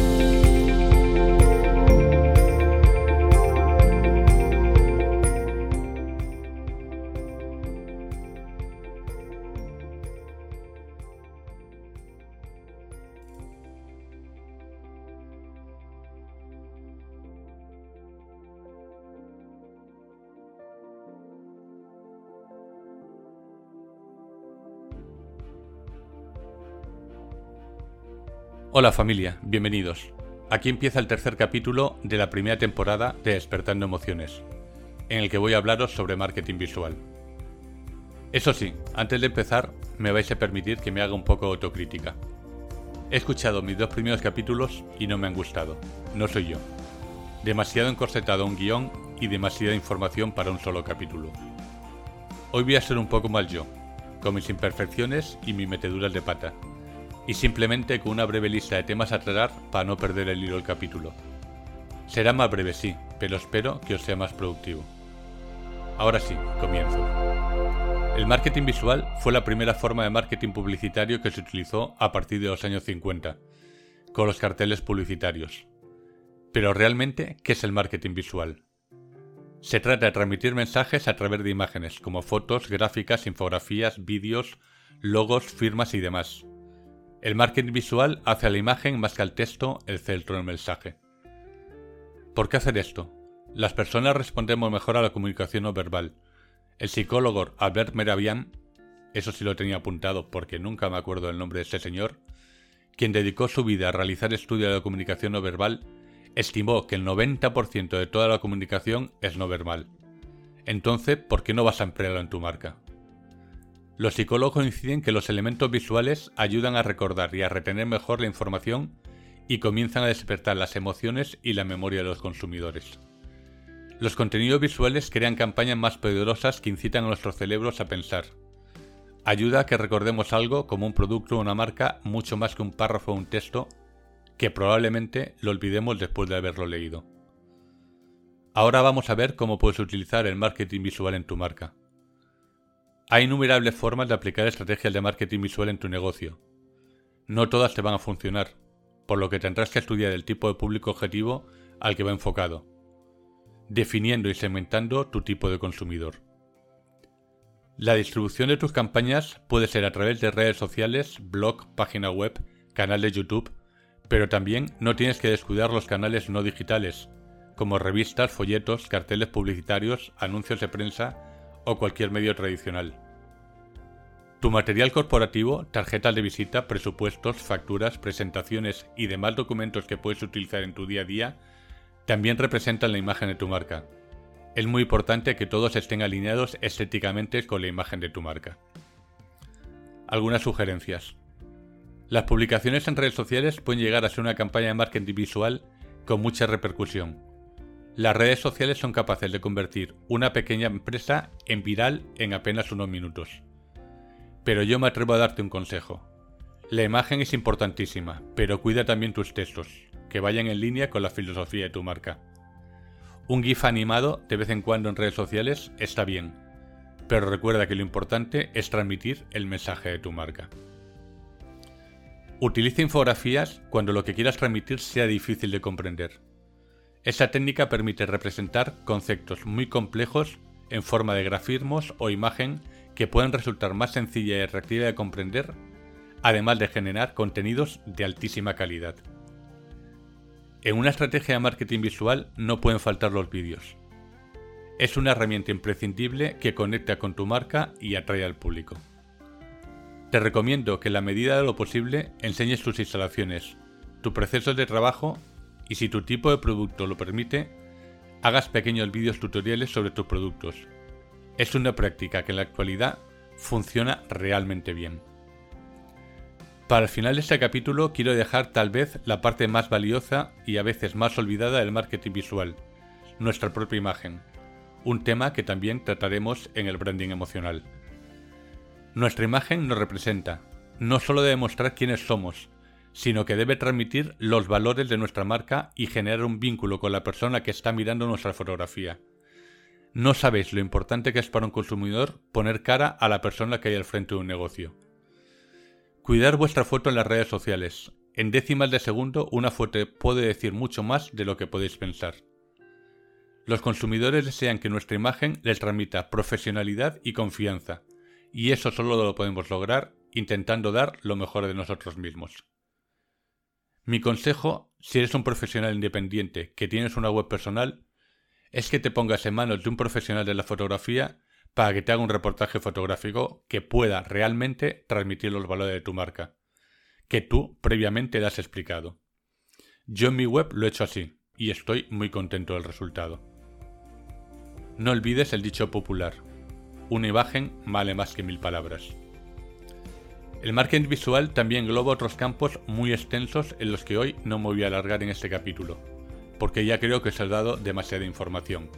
Música Hola familia, bienvenidos. Aquí empieza el tercer capítulo de la primera temporada de Despertando Emociones, en el que voy a hablaros sobre marketing visual. Eso sí, antes de empezar, me vais a permitir que me haga un poco autocrítica. He escuchado mis dos primeros capítulos y no me han gustado. No soy yo. Demasiado encorsetado un guion y demasiada información para un solo capítulo. Hoy voy a ser un poco mal yo, con mis imperfecciones y mis meteduras de pata y simplemente con una breve lista de temas a tratar para no perder el hilo del capítulo. Será más breve, sí, pero espero que os sea más productivo. Ahora sí, comienzo. El marketing visual fue la primera forma de marketing publicitario que se utilizó a partir de los años 50, con los carteles publicitarios. Pero realmente, ¿qué es el marketing visual? Se trata de transmitir mensajes a través de imágenes, como fotos, gráficas, infografías, vídeos, logos, firmas y demás. El marketing visual hace a la imagen más que al texto el centro del mensaje. ¿Por qué hacer esto? Las personas respondemos mejor a la comunicación no verbal. El psicólogo Albert Meravian, eso sí lo tenía apuntado porque nunca me acuerdo el nombre de ese señor, quien dedicó su vida a realizar estudios de la comunicación no verbal, estimó que el 90% de toda la comunicación es no verbal. Entonces, ¿por qué no vas a emplearlo en tu marca? Los psicólogos coinciden que los elementos visuales ayudan a recordar y a retener mejor la información y comienzan a despertar las emociones y la memoria de los consumidores. Los contenidos visuales crean campañas más poderosas que incitan a nuestros cerebros a pensar. Ayuda a que recordemos algo como un producto o una marca mucho más que un párrafo o un texto que probablemente lo olvidemos después de haberlo leído. Ahora vamos a ver cómo puedes utilizar el marketing visual en tu marca. Hay innumerables formas de aplicar estrategias de marketing visual en tu negocio. No todas te van a funcionar, por lo que tendrás que estudiar el tipo de público objetivo al que va enfocado, definiendo y segmentando tu tipo de consumidor. La distribución de tus campañas puede ser a través de redes sociales, blog, página web, canal de YouTube, pero también no tienes que descuidar los canales no digitales, como revistas, folletos, carteles publicitarios, anuncios de prensa o cualquier medio tradicional. Tu material corporativo, tarjetas de visita, presupuestos, facturas, presentaciones y demás documentos que puedes utilizar en tu día a día también representan la imagen de tu marca. Es muy importante que todos estén alineados estéticamente con la imagen de tu marca. Algunas sugerencias. Las publicaciones en redes sociales pueden llegar a ser una campaña de marketing visual con mucha repercusión, las redes sociales son capaces de convertir una pequeña empresa en viral en apenas unos minutos. Pero yo me atrevo a darte un consejo. La imagen es importantísima, pero cuida también tus textos, que vayan en línea con la filosofía de tu marca. Un GIF animado de vez en cuando en redes sociales está bien, pero recuerda que lo importante es transmitir el mensaje de tu marca. Utiliza infografías cuando lo que quieras transmitir sea difícil de comprender. Esta técnica permite representar conceptos muy complejos en forma de grafismos o imagen que pueden resultar más sencilla y atractiva de comprender, además de generar contenidos de altísima calidad. En una estrategia de marketing visual no pueden faltar los vídeos. Es una herramienta imprescindible que conecta con tu marca y atrae al público. Te recomiendo que en la medida de lo posible enseñes tus instalaciones, tu proceso de trabajo y si tu tipo de producto lo permite, hagas pequeños vídeos tutoriales sobre tus productos. Es una práctica que en la actualidad funciona realmente bien. Para el final de este capítulo quiero dejar tal vez la parte más valiosa y a veces más olvidada del marketing visual, nuestra propia imagen, un tema que también trataremos en el branding emocional. Nuestra imagen nos representa, no solo debe mostrar quiénes somos, sino que debe transmitir los valores de nuestra marca y generar un vínculo con la persona que está mirando nuestra fotografía. No sabéis lo importante que es para un consumidor poner cara a la persona que hay al frente de un negocio. Cuidar vuestra foto en las redes sociales. En décimas de segundo una foto puede decir mucho más de lo que podéis pensar. Los consumidores desean que nuestra imagen les transmita profesionalidad y confianza, y eso solo lo podemos lograr intentando dar lo mejor de nosotros mismos. Mi consejo, si eres un profesional independiente que tienes una web personal, es que te pongas en manos de un profesional de la fotografía para que te haga un reportaje fotográfico que pueda realmente transmitir los valores de tu marca, que tú previamente le has explicado. Yo en mi web lo he hecho así y estoy muy contento del resultado. No olvides el dicho popular, una imagen vale más que mil palabras. El marketing visual también engloba otros campos muy extensos en los que hoy no me voy a alargar en este capítulo, porque ya creo que os he dado demasiada información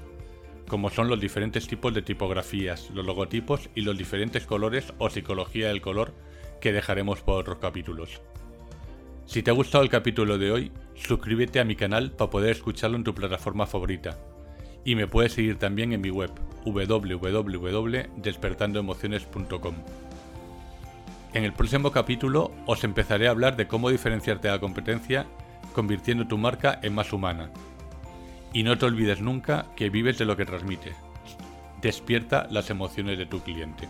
como son los diferentes tipos de tipografías, los logotipos y los diferentes colores o psicología del color que dejaremos por otros capítulos. Si te ha gustado el capítulo de hoy, suscríbete a mi canal para poder escucharlo en tu plataforma favorita. Y me puedes seguir también en mi web www.despertandoemociones.com. En el próximo capítulo os empezaré a hablar de cómo diferenciarte de la competencia convirtiendo tu marca en más humana y no te olvides nunca que vives de lo que transmite. Despierta las emociones de tu cliente.